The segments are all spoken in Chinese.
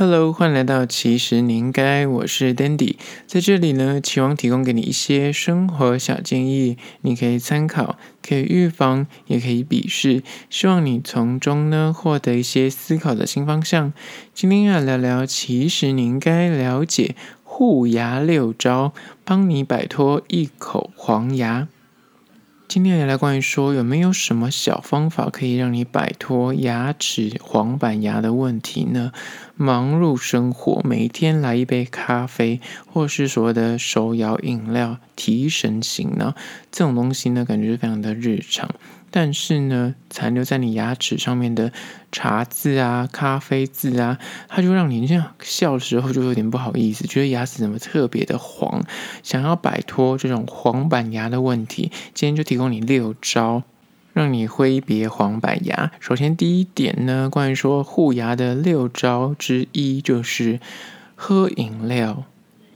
Hello，欢迎来到其实你应该，我是 Dandy，在这里呢，期望提供给你一些生活小建议，你可以参考，可以预防，也可以鄙视，希望你从中呢获得一些思考的新方向。今天要聊聊，其实你应该了解护牙六招，帮你摆脱一口黄牙。今天也来关于说有没有什么小方法可以让你摆脱牙齿黄板牙的问题呢？忙碌生活，每天来一杯咖啡，或是所谓的手摇饮料提神醒脑，这种东西呢，感觉是非常的日常。但是呢，残留在你牙齿上面的茶渍啊、咖啡渍啊，它就让你这样笑的时候就有点不好意思，觉得牙齿怎么特别的黄。想要摆脱这种黄板牙的问题，今天就提供你六招，让你挥别黄板牙。首先第一点呢，关于说护牙的六招之一就是喝饮料，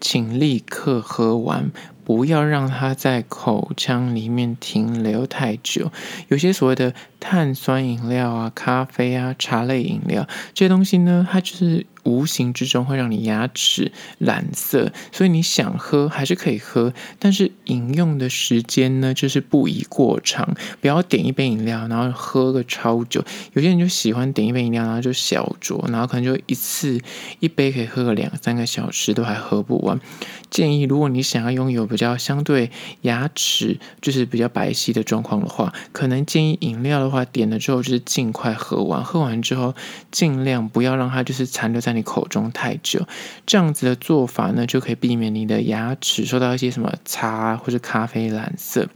请立刻喝完。不要让它在口腔里面停留太久。有些所谓的碳酸饮料啊、咖啡啊、茶类饮料这些东西呢，它就是。无形之中会让你牙齿染色，所以你想喝还是可以喝，但是饮用的时间呢，就是不宜过长。不要点一杯饮料，然后喝个超久。有些人就喜欢点一杯饮料，然后就小酌，然后可能就一次一杯可以喝个两三个小时都还喝不完。建议如果你想要拥有比较相对牙齿就是比较白皙的状况的话，可能建议饮料的话点了之后就是尽快喝完，喝完之后尽量不要让它就是残留在。你口中太久，这样子的做法呢，就可以避免你的牙齿受到一些什么茶或者咖啡染色。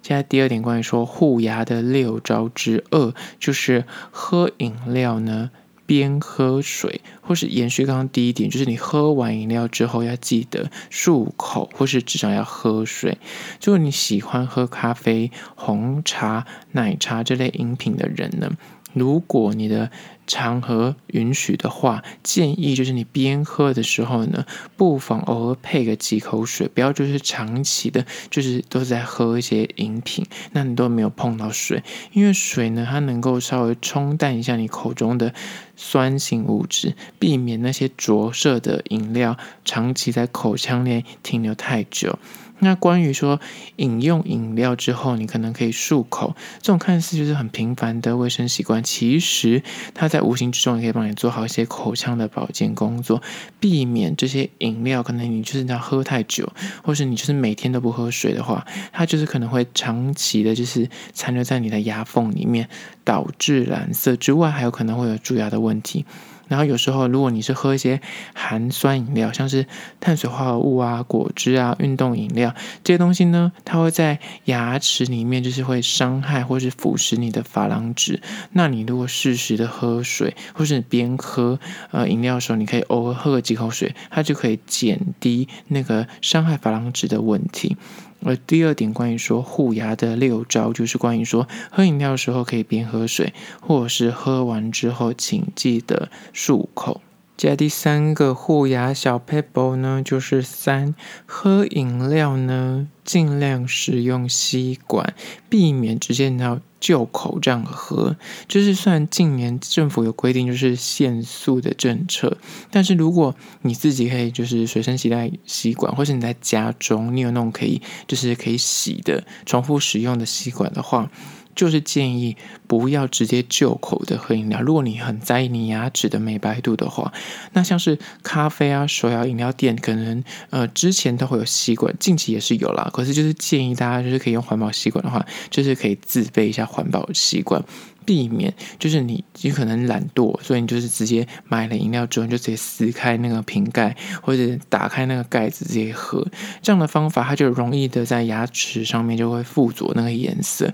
现在第二点关于说护牙的六招之二，就是喝饮料呢，边喝水，或是延续刚刚第一点，就是你喝完饮料之后要记得漱口，或是至少要喝水。如果你喜欢喝咖啡、红茶、奶茶这类饮品的人呢，如果你的场合允许的话，建议就是你边喝的时候呢，不妨偶尔配个几口水，不要就是长期的，就是都在喝一些饮品，那你都没有碰到水，因为水呢，它能够稍微冲淡一下你口中的酸性物质，避免那些着色的饮料长期在口腔内停留太久。那关于说饮用饮料之后，你可能可以漱口，这种看似就是很平凡的卫生习惯，其实它在无形之中也可以帮你做好一些口腔的保健工作，避免这些饮料可能你就是要喝太久，或是你就是每天都不喝水的话，它就是可能会长期的就是残留在你的牙缝里面，导致染色之外，还有可能会有蛀牙的问题。然后有时候，如果你是喝一些含酸饮料，像是碳水化合物啊、果汁啊、运动饮料这些东西呢，它会在牙齿里面就是会伤害或是腐蚀你的珐琅质。那你如果适时的喝水，或是你边喝呃饮料的时候，你可以偶尔喝个几口水，它就可以减低那个伤害珐琅质的问题。而第二点关于说护牙的六招，就是关于说喝饮料的时候可以边喝水，或者是喝完之后请记得漱口。接下第三个护牙小 pebble 呢，就是三喝饮料呢，尽量使用吸管，避免直接到旧口这样喝。就是算近年政府有规定，就是限速的政策，但是如果你自己可以就是随身携带吸管，或是你在家中你有那种可以就是可以洗的重复使用的吸管的话。就是建议不要直接就口的喝饮料。如果你很在意你牙齿的美白度的话，那像是咖啡啊、手摇饮料店，可能呃之前都会有吸管，近期也是有啦。可是就是建议大家就是可以用环保吸管的话，就是可以自备一下环保吸管，避免就是你你可能懒惰，所以你就是直接买了饮料之后你就直接撕开那个瓶盖，或者打开那个盖子直接喝。这样的方法它就容易的在牙齿上面就会附着那个颜色。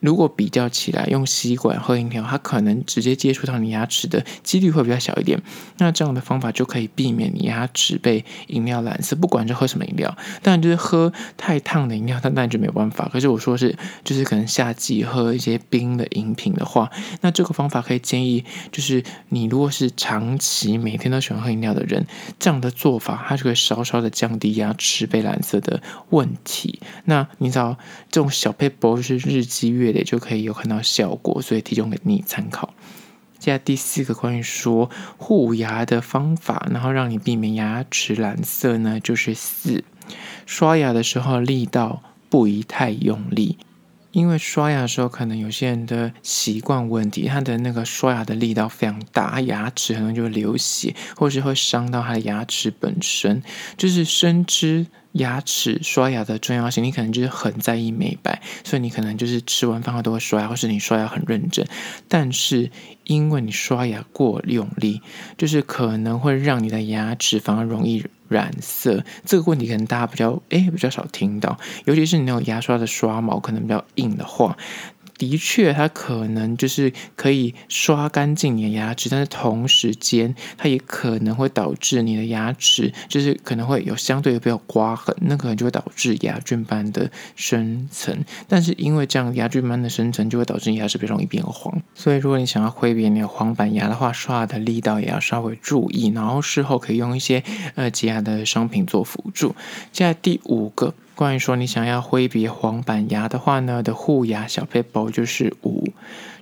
如果比较起来，用吸管喝饮料，它可能直接接触到你牙齿的几率会比较小一点。那这样的方法就可以避免你牙齿被饮料染色。不管是喝什么饮料，当然就是喝太烫的饮料，那当然就没有办法。可是我说是，就是可能夏季喝一些冰的饮品的话，那这个方法可以建议，就是你如果是长期每天都喜欢喝饮料的人，这样的做法，它就会稍稍的降低牙齿被染色的问题。那你知道这种小撇步是日积月累。也就可以有看到效果，所以提供给你参考。接下第四个关于说护牙的方法，然后让你避免牙齿染色呢，就是四，刷牙的时候力道不宜太用力。因为刷牙的时候，可能有些人的习惯问题，他的那个刷牙的力道非常大，牙齿可能就会流血，或是会伤到他的牙齿本身。就是深知牙齿刷牙的重要性，你可能就是很在意美白，所以你可能就是吃完饭后都会刷牙，或是你刷牙很认真。但是因为你刷牙过用力，就是可能会让你的牙齿反而容易。染色这个问题可能大家比较诶比较少听到，尤其是你那种牙刷的刷毛可能比较硬的话。的确，它可能就是可以刷干净你的牙齿，但是同时间它也可能会导致你的牙齿就是可能会有相对的比较刮痕，那可能就会导致牙菌斑的生成。但是因为这样牙菌斑的生成就会导致你牙齿比较容易变黄，所以如果你想要挥别你的黄板牙的话，刷牙的力道也要稍微注意，然后事后可以用一些呃洁牙的商品做辅助。接下来第五个。关于说你想要挥别黄板牙的话呢，的护牙小撇步就是五，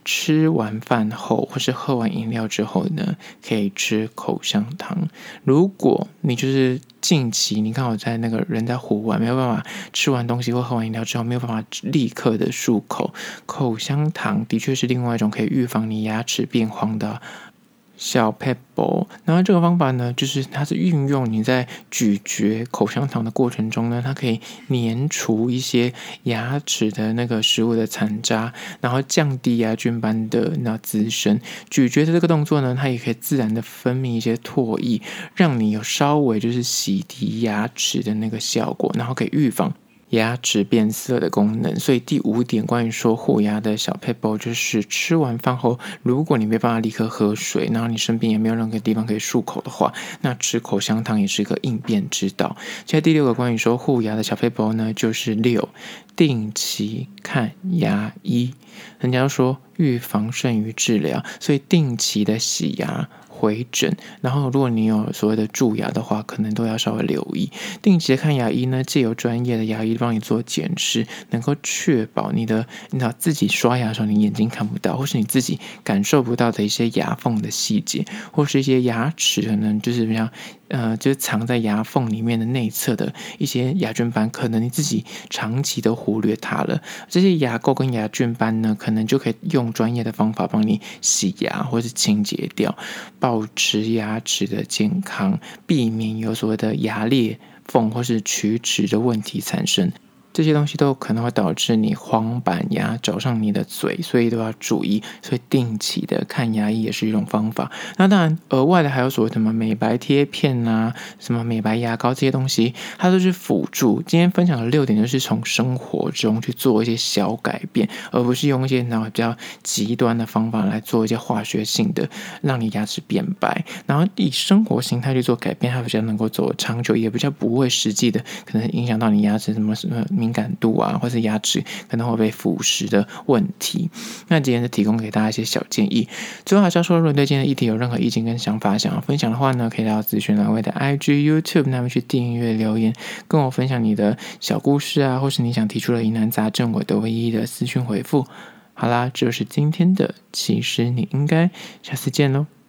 吃完饭后或是喝完饮料之后呢，可以吃口香糖。如果你就是近期你看我在那个人在户外没有办法吃完东西或喝完饮料之后没有办法立刻的漱口，口香糖的确是另外一种可以预防你牙齿变黄的。小撇步，然后这个方法呢，就是它是运用你在咀嚼口香糖的过程中呢，它可以粘除一些牙齿的那个食物的残渣，然后降低牙菌斑的那滋生。咀嚼的这个动作呢，它也可以自然的分泌一些唾液，让你有稍微就是洗涤牙齿的那个效果，然后可以预防。牙齿变色的功能，所以第五点关于说护牙的小撇步，就是吃完饭后，如果你没办法立刻喝水，然后你身边也没有任何地方可以漱口的话，那吃口香糖也是一个应变之道。接下来第六个关于说护牙的小撇步呢，就是六，定期看牙医。人家说预防胜于治疗，所以定期的洗牙。回诊，然后如果你有所谓的蛀牙的话，可能都要稍微留意。定期的看牙医呢，借由专业的牙医帮你做检视，能够确保你的，你知道自己刷牙的时候，你眼睛看不到，或是你自己感受不到的一些牙缝的细节，或是一些牙齿可能就是比较。呃，就是藏在牙缝里面的内侧的一些牙菌斑，可能你自己长期都忽略它了。这些牙垢跟牙菌斑呢，可能就可以用专业的方法帮你洗牙或是清洁掉，保持牙齿的健康，避免有所谓的牙裂缝或是龋齿的问题产生。这些东西都可能会导致你黄板牙找上你的嘴，所以都要注意。所以定期的看牙医也是一种方法。那当然，额外的还有所谓什么美白贴片啊，什么美白牙膏这些东西，它都是辅助。今天分享的六点就是从生活中去做一些小改变，而不是用一些那种比较极端的方法来做一些化学性的让你牙齿变白。然后以生活形态去做改变，它比较能够走长久，也比较不会实际的可能影响到你牙齿什么什么。敏感度啊，或是牙齿可能会被腐蚀的问题。那今天就提供给大家一些小建议。最后还是要说，如果对今天的议题有任何意见跟想法，想要分享的话呢，可以到资讯栏位的 IG、YouTube 那边去订阅留言，跟我分享你的小故事啊，或是你想提出的疑难杂症，我都会一一的私讯回复。好啦，这就是今天的，其实你应该下次见喽。